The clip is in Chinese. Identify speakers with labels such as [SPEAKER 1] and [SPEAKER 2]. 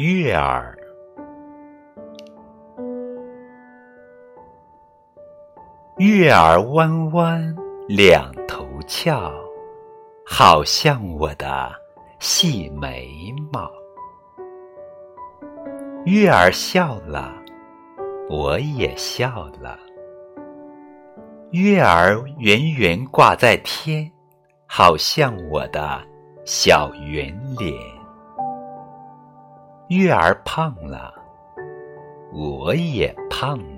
[SPEAKER 1] 月儿，月儿弯弯两头翘，好像我的细眉毛。月儿笑了，我也笑了。月儿圆圆挂在天，好像我的小圆脸。月儿胖了，我也胖了。